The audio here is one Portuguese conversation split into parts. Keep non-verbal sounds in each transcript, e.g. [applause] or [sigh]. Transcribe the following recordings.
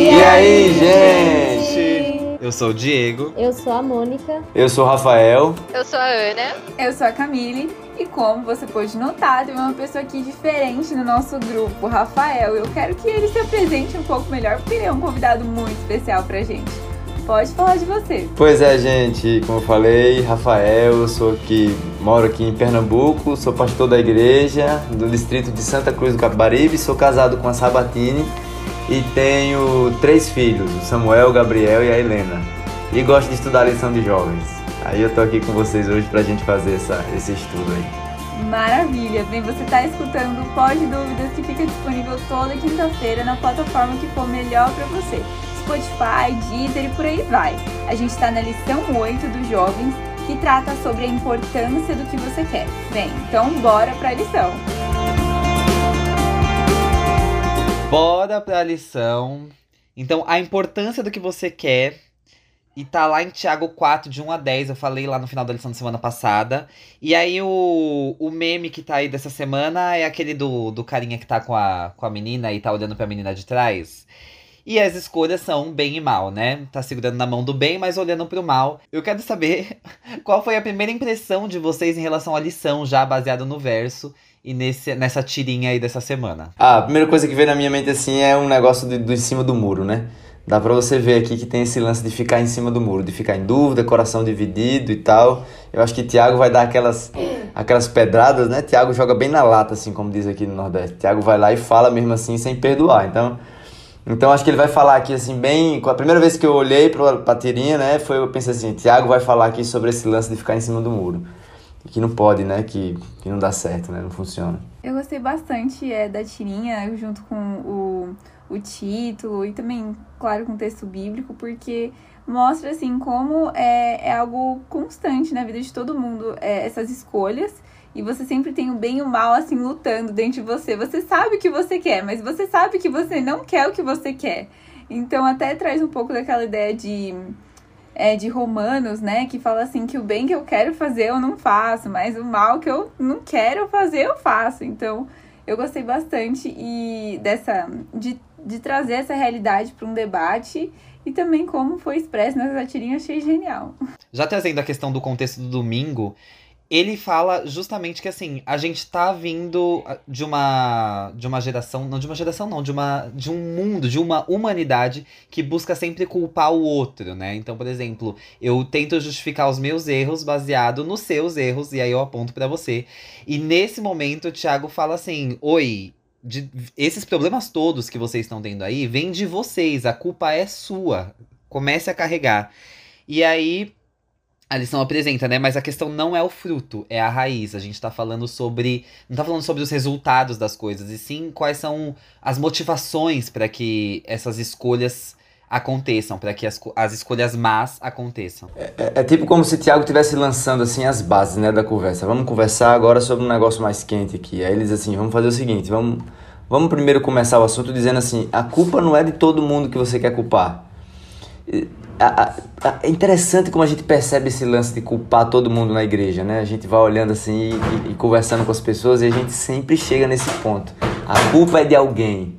E, E aí, gente? Eu sou o Diego. Eu sou a Mônica. Eu sou o Rafael. Eu sou a Ana. Eu sou a Camille e como você pode notar, tem uma pessoa aqui diferente no nosso grupo, o Rafael. Eu quero que ele se apresente um pouco melhor, porque ele é um convidado muito especial pra gente. Pode falar de você. Pois é, gente, como eu falei, Rafael, eu sou aqui, moro aqui em Pernambuco, sou pastor da igreja do distrito de Santa Cruz do Capibaribe, sou casado com a Sabatini e tenho três filhos, o Samuel, o Gabriel e a Helena. E gosto de estudar lição de jovens. Aí eu tô aqui com vocês hoje pra gente fazer essa, esse estudo aí. Maravilha! Bem, você está escutando o Pode Dúvidas que fica disponível toda quinta-feira na plataforma que for melhor para você. Spotify, Deezer e por aí vai. A gente está na lição 8 dos jovens que trata sobre a importância do que você quer. Bem, então bora para a lição. Bora pra lição. Então, a importância do que você quer. E tá lá em Tiago 4, de 1 a 10. Eu falei lá no final da lição da semana passada. E aí, o, o meme que tá aí dessa semana é aquele do, do carinha que tá com a, com a menina e tá olhando pra menina de trás. E as escolhas são bem e mal, né? Tá segurando na mão do bem, mas olhando pro mal. Eu quero saber [laughs] qual foi a primeira impressão de vocês em relação à lição, já baseada no verso e nesse, nessa tirinha aí dessa semana. Ah, a primeira coisa que veio na minha mente assim é um negócio do, do em cima do muro, né? Dá pra você ver aqui que tem esse lance de ficar em cima do muro, de ficar em dúvida, coração dividido e tal. Eu acho que Tiago vai dar aquelas, aquelas pedradas, né? Tiago joga bem na lata, assim como diz aqui no Nordeste. Tiago vai lá e fala mesmo assim, sem perdoar. Então, então acho que ele vai falar aqui assim, bem. A primeira vez que eu olhei pra, pra tirinha, né? Foi eu pensei assim: Tiago vai falar aqui sobre esse lance de ficar em cima do muro. Que não pode, né? Que, que não dá certo, né? Não funciona. Eu gostei bastante é, da tirinha, junto com o, o título e também, claro, com o texto bíblico, porque mostra, assim, como é, é algo constante na vida de todo mundo, é, essas escolhas. E você sempre tem o bem e o mal, assim, lutando dentro de você. Você sabe o que você quer, mas você sabe que você não quer o que você quer. Então, até traz um pouco daquela ideia de é, de Romanos, né? Que fala assim que o bem que eu quero fazer eu não faço, mas o mal que eu não quero fazer eu faço. Então, eu gostei bastante e dessa de, de trazer essa realidade para um debate e também como foi expresso nessa tirinha, achei genial. Já trazendo a questão do contexto do domingo, ele fala justamente que assim, a gente tá vindo de uma de uma geração, não de uma geração não, de uma de um mundo, de uma humanidade que busca sempre culpar o outro, né? Então, por exemplo, eu tento justificar os meus erros baseado nos seus erros e aí eu aponto pra você. E nesse momento o Thiago fala assim: "Oi, de, esses problemas todos que vocês estão tendo aí vêm de vocês, a culpa é sua. Comece a carregar". E aí a lição apresenta, né? Mas a questão não é o fruto, é a raiz. A gente tá falando sobre. Não tá falando sobre os resultados das coisas, e sim quais são as motivações para que essas escolhas aconteçam, para que as, as escolhas más aconteçam. É, é tipo como se Tiago estivesse lançando assim as bases né, da conversa. Vamos conversar agora sobre um negócio mais quente aqui. Aí eles assim, vamos fazer o seguinte, vamos, vamos primeiro começar o assunto dizendo assim, a culpa não é de todo mundo que você quer culpar. É interessante como a gente percebe esse lance de culpar todo mundo na igreja, né? A gente vai olhando assim e, e, conversando com as pessoas e a gente sempre chega nesse ponto. A culpa é de alguém.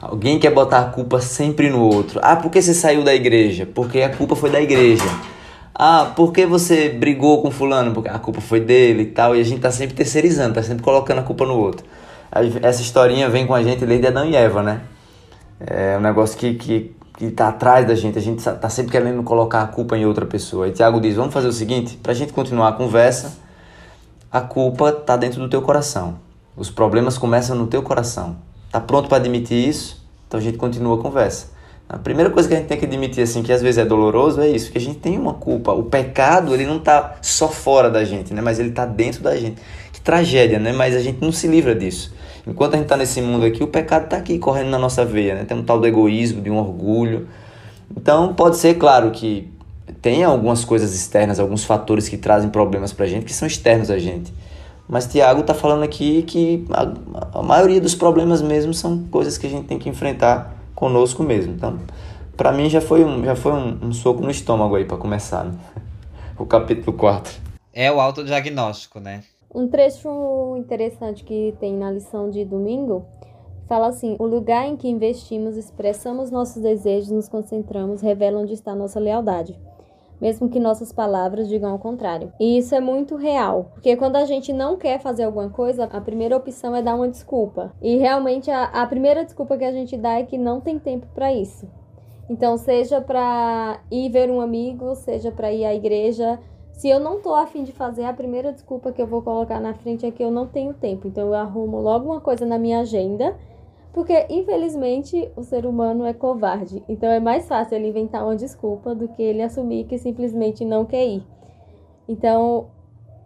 Alguém quer botar a culpa sempre no outro. Ah, por que você saiu da igreja? Porque a culpa foi da igreja. Ah, por que você brigou com fulano? Porque a culpa foi dele e tal. E a gente tá sempre terceirizando, tá sempre colocando a culpa no outro. Essa historinha vem com a gente desde Adão e Eva, né? É um negócio que, que que está atrás da gente, a gente está sempre querendo colocar a culpa em outra pessoa. E Tiago diz: vamos fazer o seguinte, para a gente continuar a conversa, a culpa está dentro do teu coração. Os problemas começam no teu coração. Está pronto para admitir isso? Então a gente continua a conversa. A primeira coisa que a gente tem que admitir, assim, que às vezes é doloroso, é isso, que a gente tem uma culpa. O pecado, ele não está só fora da gente, né? Mas ele está dentro da gente. Que tragédia, né? Mas a gente não se livra disso. Enquanto a gente está nesse mundo aqui, o pecado está aqui correndo na nossa veia, né? Tem um tal do egoísmo, de um orgulho. Então pode ser, claro, que tem algumas coisas externas, alguns fatores que trazem problemas para a gente, que são externos a gente. Mas Tiago está falando aqui que a, a, maioria dos problemas mesmo são coisas que a gente tem que enfrentar conosco mesmo. Então, para mim já foi um, já foi um, um soco no estômago aí para começar, né? [laughs] o capítulo 4. É o autodiagnóstico, né? Um trecho interessante que tem na lição de domingo Fala assim: o lugar em que investimos, expressamos nossos desejos, nos concentramos, revela onde está nossa lealdade mesmo que nossas palavras digam ao contrário. E isso é muito real, porque quando a gente não quer fazer alguma coisa, a primeira opção é dar uma desculpa. E realmente a, a primeira desculpa que a gente dá é que não tem tempo para isso. Então, seja para ir ver um amigo, seja para ir à igreja, se eu não tô afim de fazer, a primeira desculpa que eu vou colocar na frente é que eu não tenho tempo. Então, eu arrumo logo uma coisa na minha agenda porque, infelizmente, o ser humano é covarde. Então é mais fácil ele inventar uma desculpa do que ele assumir que simplesmente não quer ir. Então,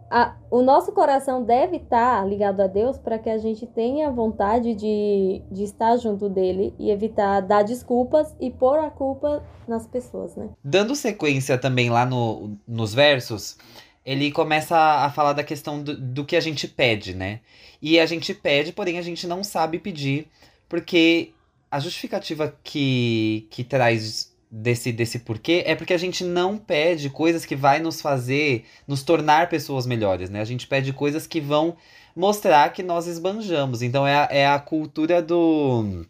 a, o nosso coração deve estar ligado a Deus para que a gente tenha vontade de, de estar junto dele e evitar dar desculpas e pôr a culpa nas pessoas, né? Dando sequência também lá no, nos versos, ele começa a falar da questão do, do que a gente pede, né? E a gente pede, porém a gente não sabe pedir porque a justificativa que, que traz desse, desse porquê é porque a gente não pede coisas que vai nos fazer, nos tornar pessoas melhores, né? A gente pede coisas que vão mostrar que nós esbanjamos. Então é a, é a cultura do.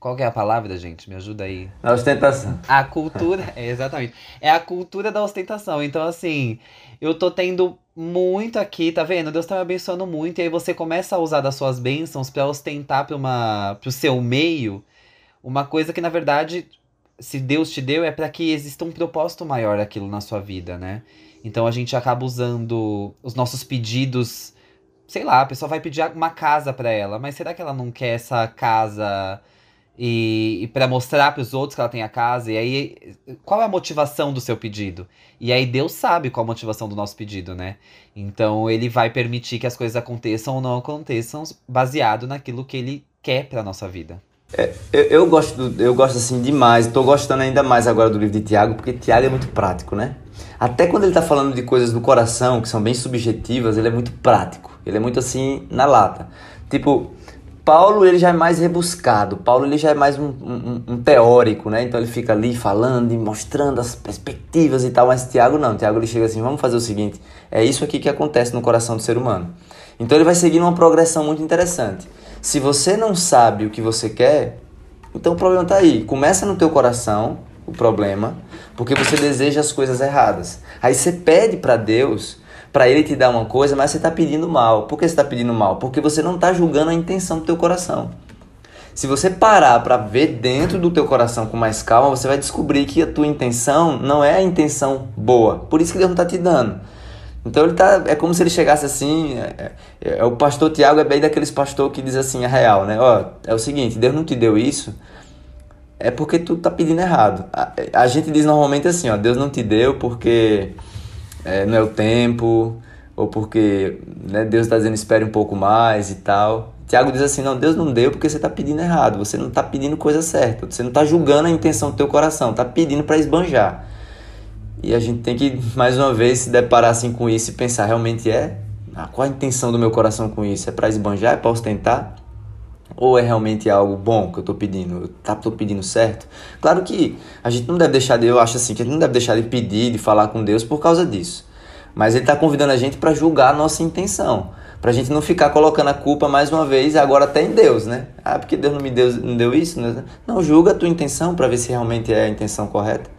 Qual que é a palavra, gente? Me ajuda aí. A ostentação. A cultura, [laughs] é, exatamente. É a cultura da ostentação. Então, assim, eu tô tendo muito aqui, tá vendo? Deus tá me abençoando muito. E aí você começa a usar das suas bênçãos para ostentar para uma pro seu meio uma coisa que na verdade, se Deus te deu, é para que exista um propósito maior aquilo na sua vida, né? Então a gente acaba usando os nossos pedidos, sei lá, a pessoa vai pedir uma casa para ela, mas será que ela não quer essa casa e, e para mostrar para os outros que ela tem a casa. E aí, qual é a motivação do seu pedido? E aí Deus sabe qual a motivação do nosso pedido, né? Então ele vai permitir que as coisas aconteçam ou não aconteçam baseado naquilo que ele quer para nossa vida. É, eu, eu, gosto, eu gosto assim demais, estou gostando ainda mais agora do livro de Tiago, porque Tiago é muito prático, né? Até quando ele está falando de coisas do coração, que são bem subjetivas, ele é muito prático. Ele é muito assim, na lata. Tipo, Paulo ele já é mais rebuscado, Paulo ele já é mais um, um, um, teórico, né? Então ele fica ali falando e mostrando as perspectivas e tal, mas Tiago não, Tiago ele chega assim, vamos fazer o seguinte, é isso aqui que acontece no coração do ser humano. Então ele vai seguir uma progressão muito interessante. Se você não sabe o que você quer, então o problema está aí. Começa no teu coração o problema, porque você deseja as coisas erradas. Aí você pede para Deus para ele te dar uma coisa, mas você está pedindo mal. Por que você está pedindo mal? Porque você não está julgando a intenção do teu coração. Se você parar para ver dentro do teu coração com mais calma, você vai descobrir que a tua intenção não é a intenção boa. Por isso que Deus não está te dando. Então ele tá, é como se ele chegasse assim, é, é, é, o pastor Tiago é bem daqueles pastor que diz assim a real, né? Ó, é o seguinte, Deus não te deu isso, é porque tu tá pedindo errado. A, a gente diz normalmente assim, ó, Deus não te deu porque é, não é o tempo, ou porque né, Deus está dizendo espere um pouco mais e tal. Tiago diz assim, não, Deus não deu porque você está pedindo errado, você não está pedindo coisa certa, você não está julgando a intenção do teu coração, está pedindo para esbanjar. E a gente tem que, mais uma vez, se deparar assim com isso e pensar, realmente é? Ah, qual a intenção do meu coração com isso? É para esbanjar? É para ostentar? Ou é realmente algo bom que eu estou pedindo? Eu tá, tô pedindo certo? Claro que a gente não deve deixar de, eu acho assim, que a gente não deve deixar de pedir, de falar com Deus por causa disso. Mas ele está convidando a gente para julgar a nossa intenção. Para a gente não ficar colocando a culpa mais uma vez, agora até em Deus, né? Ah, porque Deus não me deu, não deu isso? Né? Não, julga a tua intenção para ver se realmente é a intenção correta.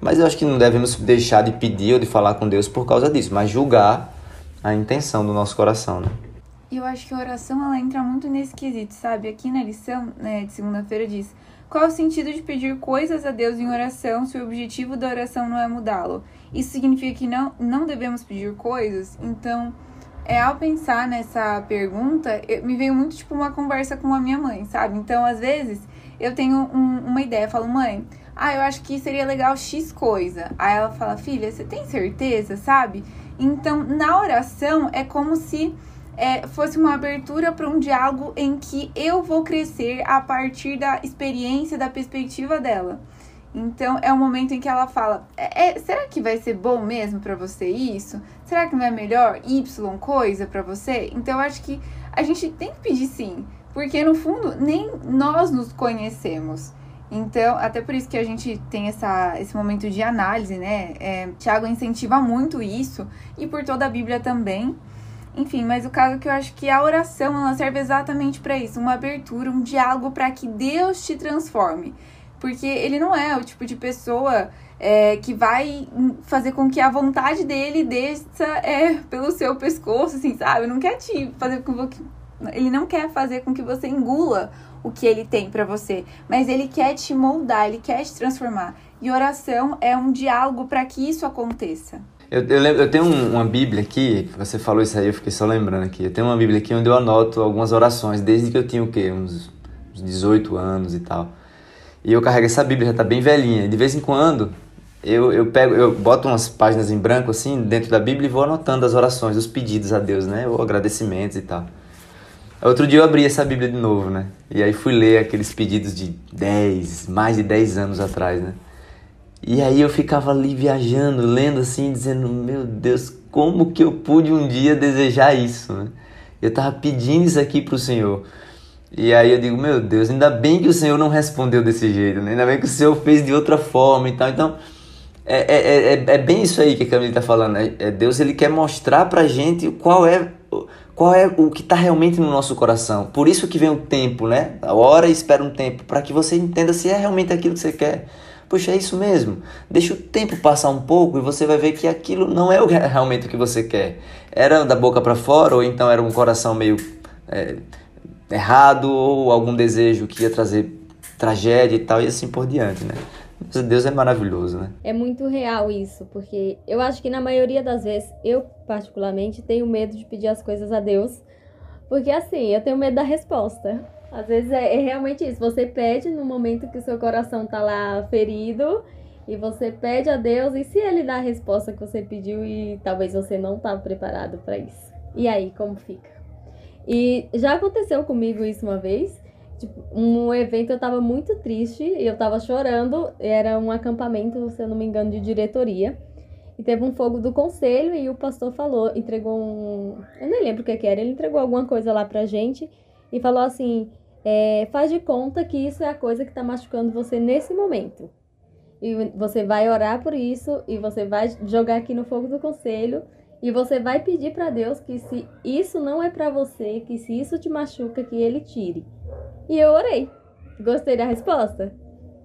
Mas eu acho que não devemos deixar de pedir ou de falar com Deus por causa disso, mas julgar a intenção do nosso coração, né? Eu acho que a oração ela entra muito nesse quesito, sabe? Aqui na lição né, de segunda-feira diz: qual o sentido de pedir coisas a Deus em oração se o objetivo da oração não é mudá-lo? Isso significa que não, não devemos pedir coisas? Então, é, ao pensar nessa pergunta, eu, me veio muito tipo uma conversa com a minha mãe, sabe? Então, às vezes, eu tenho um, uma ideia, falo, mãe, ah, eu acho que seria legal X coisa. Aí ela fala, filha, você tem certeza, sabe? Então, na oração, é como se é, fosse uma abertura para um diálogo em que eu vou crescer a partir da experiência, da perspectiva dela. Então é um momento em que ela fala: é, é, será que vai ser bom mesmo para você isso? Será que não é melhor Y coisa para você? Então eu acho que a gente tem que pedir sim, porque no fundo nem nós nos conhecemos. Então, até por isso que a gente tem essa, esse momento de análise, né? É, Tiago incentiva muito isso, e por toda a Bíblia também. Enfim, mas o caso é que eu acho que a oração ela serve exatamente para isso, uma abertura, um diálogo para que Deus te transforme. Porque ele não é o tipo de pessoa é, que vai fazer com que a vontade dele desça é, pelo seu pescoço, assim, sabe? Não quer te fazer com que. Ele não quer fazer com que você engula o que ele tem para você, mas ele quer te moldar, ele quer te transformar. E oração é um diálogo para que isso aconteça. Eu, eu, eu tenho um, uma Bíblia aqui, você falou isso aí, eu fiquei só lembrando aqui. Eu tenho uma Bíblia aqui onde eu anoto algumas orações, desde que eu tinha o quê? Uns, uns 18 anos e tal. E eu carrego essa Bíblia, já tá bem velhinha. De vez em quando, eu, eu pego, eu boto umas páginas em branco assim, dentro da Bíblia e vou anotando as orações, os pedidos a Deus, né? Ou agradecimentos e tal. Outro dia eu abri essa Bíblia de novo, né? E aí fui ler aqueles pedidos de 10, mais de 10 anos atrás, né? E aí eu ficava ali viajando, lendo assim, dizendo, meu Deus, como que eu pude um dia desejar isso, né? Eu tava pedindo isso aqui pro Senhor. E aí eu digo, meu Deus, ainda bem que o Senhor não respondeu desse jeito, né? Ainda bem que o Senhor fez de outra forma e tal. Então, é, é, é, é bem isso aí que a Camila tá falando. Né? É, Deus, ele quer mostrar pra gente qual é qual é o que está realmente no nosso coração. Por isso que vem o tempo, né? A hora espera um tempo, para que você entenda se é realmente aquilo que você quer. Poxa, é isso mesmo. Deixa o tempo passar um pouco e você vai ver que aquilo não é realmente o que você quer. Era da boca para fora, ou então era um coração meio é, errado, ou algum desejo que ia trazer tragédia e tal, e assim por diante, né? Deus é maravilhoso, né? É muito real isso, porque eu acho que na maioria das vezes, eu particularmente tenho medo de pedir as coisas a Deus, porque assim, eu tenho medo da resposta. Às vezes é, é realmente isso, você pede no momento que o seu coração tá lá ferido, e você pede a Deus, e se ele dá a resposta que você pediu e talvez você não tá preparado para isso? E aí, como fica? E já aconteceu comigo isso uma vez, Tipo, um evento eu tava muito triste e eu tava chorando. Era um acampamento, se eu não me engano, de diretoria. E teve um fogo do conselho e o pastor falou, entregou um. Eu nem lembro o que, que era, ele entregou alguma coisa lá pra gente e falou assim: é, faz de conta que isso é a coisa que tá machucando você nesse momento. E você vai orar por isso e você vai jogar aqui no fogo do conselho e você vai pedir para Deus que se isso não é para você, que se isso te machuca, que ele tire. E eu orei. Gostei da resposta?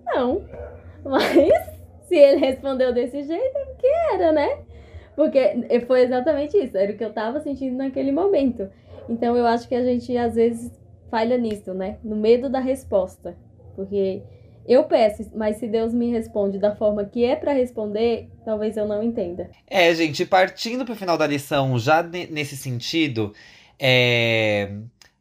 Não. Mas [laughs] se ele respondeu desse jeito, é porque era, né? Porque foi exatamente isso, era o que eu tava sentindo naquele momento. Então eu acho que a gente às vezes falha nisso, né? No medo da resposta. Porque eu peço, mas se Deus me responde da forma que é para responder, talvez eu não entenda. É, gente, partindo para o final da lição, já nesse sentido, é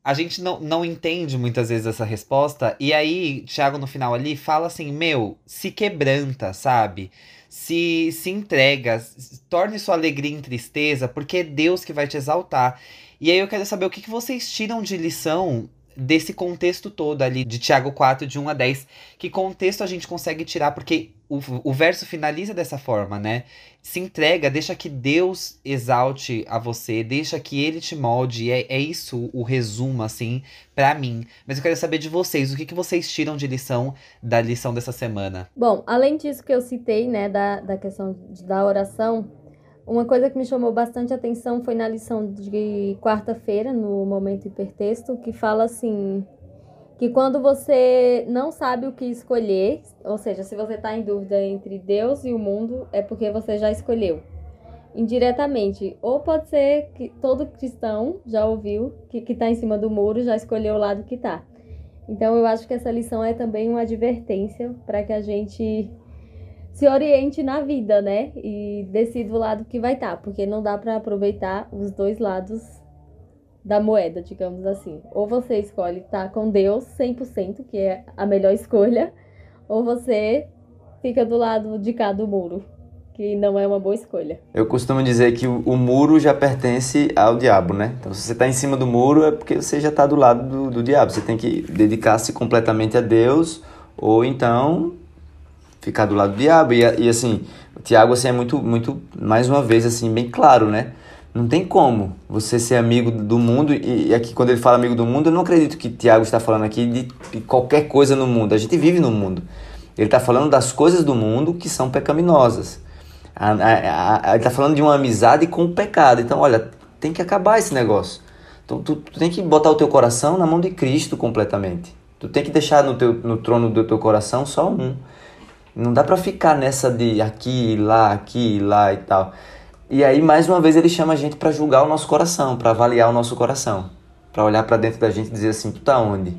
a gente não, não entende muitas vezes essa resposta. E aí, Thiago, no final ali, fala assim: meu, se quebranta, sabe? Se, se entrega, torne sua alegria em tristeza, porque é Deus que vai te exaltar. E aí eu quero saber o que, que vocês tiram de lição desse contexto todo ali de Tiago 4, de 1 a 10. Que contexto a gente consegue tirar? Porque o, o verso finaliza dessa forma, né? Se entrega, deixa que Deus exalte a você, deixa que Ele te molde. É, é isso o resumo, assim, para mim. Mas eu quero saber de vocês, o que, que vocês tiram de lição da lição dessa semana? Bom, além disso que eu citei, né, da, da questão da oração, uma coisa que me chamou bastante atenção foi na lição de quarta-feira, no momento hipertexto, que fala assim: que quando você não sabe o que escolher, ou seja, se você está em dúvida entre Deus e o mundo, é porque você já escolheu. Indiretamente. Ou pode ser que todo cristão já ouviu que está em cima do muro já escolheu o lado que está. Então eu acho que essa lição é também uma advertência para que a gente se oriente na vida, né? E decida o lado que vai estar, tá, porque não dá para aproveitar os dois lados da moeda, digamos assim. Ou você escolhe estar tá com Deus 100%, que é a melhor escolha, ou você fica do lado de cá do muro, que não é uma boa escolha. Eu costumo dizer que o, muro já pertence ao diabo, né? Então, se você está em cima do muro, é porque você já está do lado do, do diabo. Você tem que dedicar-se completamente a Deus, ou então ficar do lado do diabo. E, e assim, o Tiago assim, é muito, muito, mais uma vez, assim, bem claro, né? Não tem como você ser amigo do mundo, e, e aqui quando ele fala amigo do mundo, eu não acredito que Tiago está falando aqui de, de qualquer coisa no mundo. A gente vive no mundo. Ele está falando das coisas do mundo que são pecaminosas. A, a, a, ele está falando de uma amizade com o pecado. Então, olha, tem que acabar esse negócio. Então tu, tu tem que botar o teu coração na mão de Cristo completamente. Tu tem que deixar no, teu, no trono do teu coração só um. Não dá para ficar nessa de aqui, lá, aqui, lá e tal. E aí, mais uma vez, ele chama a gente para julgar o nosso coração, para avaliar o nosso coração, para olhar para dentro da gente e dizer assim: tu tá onde?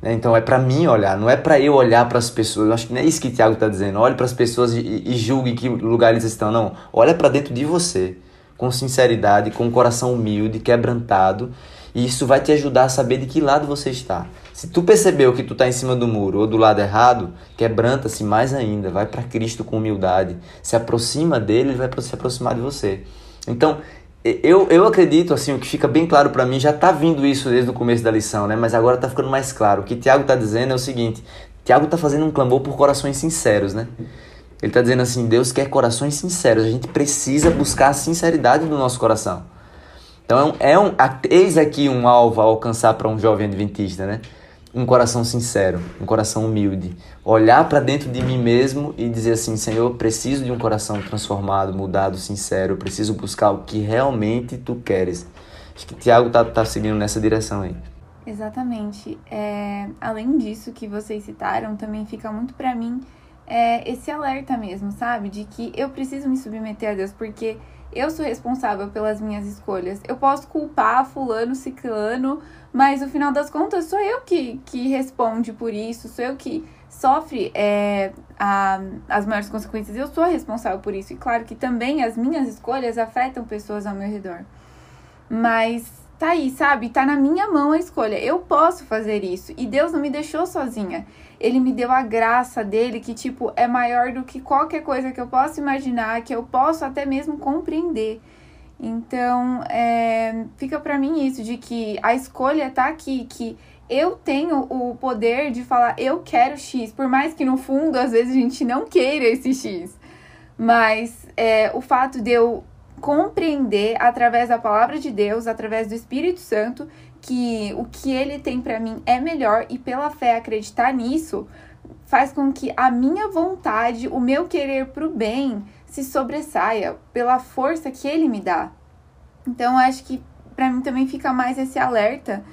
Né? Então é para mim olhar, não é para eu olhar para as pessoas. Eu acho que não é isso que Tiago está dizendo. Olhe para as pessoas e, e julgue que lugar eles estão. Não, olha para dentro de você, com sinceridade, com um coração humilde, quebrantado, e isso vai te ajudar a saber de que lado você está. Se tu percebeu que tu está em cima do muro ou do lado errado, quebranta-se mais ainda, vai para Cristo com humildade, se aproxima dele, ele vai se aproximar de você. Então, eu, eu acredito, assim, o que fica bem claro para mim, já tá vindo isso desde o começo da lição, né? Mas agora tá ficando mais claro. O que Tiago tá dizendo é o seguinte: Tiago tá fazendo um clamor por corações sinceros, né? Ele tá dizendo assim: Deus quer corações sinceros. A gente precisa buscar a sinceridade do nosso coração. Então, é um, é eis aqui um alvo a alcançar para um jovem adventista, né? um coração sincero, um coração humilde, olhar para dentro de mim mesmo e dizer assim, Senhor, preciso de um coração transformado, mudado, sincero, preciso buscar o que realmente tu queres. Acho que Tiago tá, tá seguindo nessa direção aí. Exatamente. É, além disso que vocês citaram, também fica muito para mim é, esse alerta mesmo, sabe? De que eu preciso me submeter a Deus, porque eu sou responsável pelas minhas escolhas. Eu posso culpar fulano, ciclano, mas no final das contas sou eu que, que responde por isso, sou eu que sofre é, a, as maiores consequências. Eu sou responsável por isso. E claro que também as minhas escolhas afetam pessoas ao meu redor. Mas tá aí, sabe? Tá na minha mão a escolha. Eu posso fazer isso. E Deus não me deixou sozinha. Ele me deu a graça dele, que, tipo, é maior do que qualquer coisa que eu possa imaginar, que eu posso até mesmo compreender. Então, é, fica para mim isso de que a escolha tá aqui, que eu tenho o poder de falar eu quero X, por mais que no fundo às vezes a gente não queira esse X. Mas é, o fato de eu compreender através da palavra de Deus, através do Espírito Santo, que o que ele tem para mim é melhor e pela fé acreditar nisso faz com que a minha vontade, o meu querer pro bem, se sobressaia pela força que ele me dá. Então, acho que para mim também fica mais esse alerta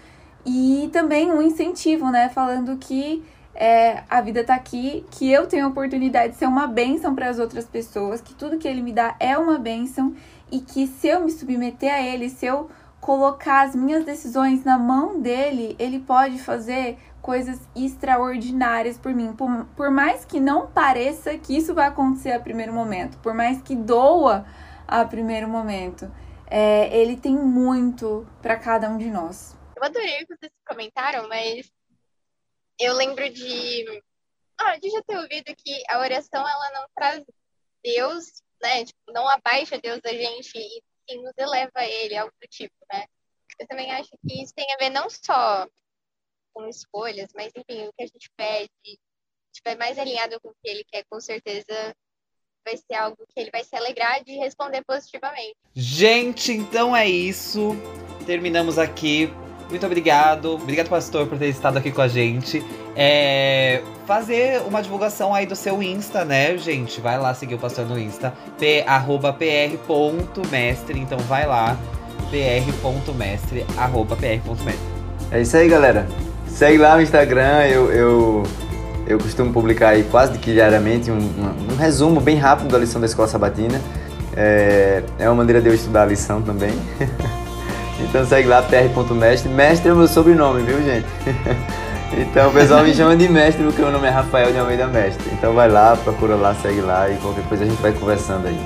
e também um incentivo, né? Falando que é, a vida tá aqui, que eu tenho a oportunidade de ser uma bênção para as outras pessoas, que tudo que ele me dá é uma bênção e que se eu me submeter a ele, se eu colocar as minhas decisões na mão dele, ele pode fazer coisas extraordinárias por mim. Por, por mais que não pareça que isso vai acontecer a primeiro momento, por mais que doa a primeiro momento, é, ele tem muito para cada um de nós. Eu adorei o que vocês comentaram, mas eu lembro de, ah, de já ter ouvido que a oração ela não traz Deus, né? Tipo, não abaixa Deus da gente e sim nos eleva a Ele, algo do tipo, né? Eu também acho que isso tem a ver não só com escolhas, mas enfim, o que a gente pede, estiver mais alinhado com o que ele quer, com certeza vai ser algo que ele vai se alegrar de responder positivamente. Gente, então é isso. Terminamos aqui. Muito obrigado. Obrigado, pastor, por ter estado aqui com a gente. É, fazer uma divulgação aí do seu Insta, né, gente? Vai lá seguir o pastor no Insta. P, arroba pr.mestre. Então vai lá. pr.mestre, arroba pr.mestre. É isso aí, galera. Segue lá no Instagram, eu, eu, eu costumo publicar aí quase que diariamente um, um, um resumo bem rápido da lição da Escola Sabatina. É, é uma maneira de eu estudar a lição também. [laughs] então segue lá, pr.mestre. Mestre é o meu sobrenome, viu, gente? [laughs] então o pessoal me chama de mestre porque o meu nome é Rafael de Almeida Mestre. Então vai lá, procura lá, segue lá e qualquer coisa a gente vai conversando aí.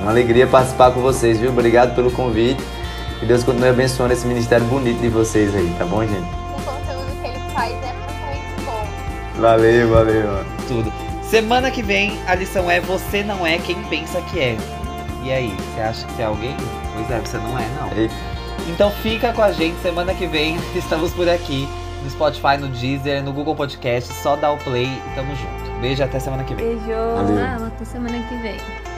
Uma alegria participar com vocês, viu? Obrigado pelo convite. Que Deus continue abençoando esse ministério bonito de vocês aí, tá bom, gente? faz é muito bom. Valeu, valeu. Tudo. Semana que vem a lição é Você não é quem pensa que é. E aí, você acha que é alguém? Pois é, você não é, não. Eita. Então fica com a gente semana que vem. [laughs] Estamos por aqui no Spotify, no Deezer, no Google Podcast. Só dá o play e tamo junto. Beijo até semana que vem. Beijo. Valeu. Ah, até semana que vem.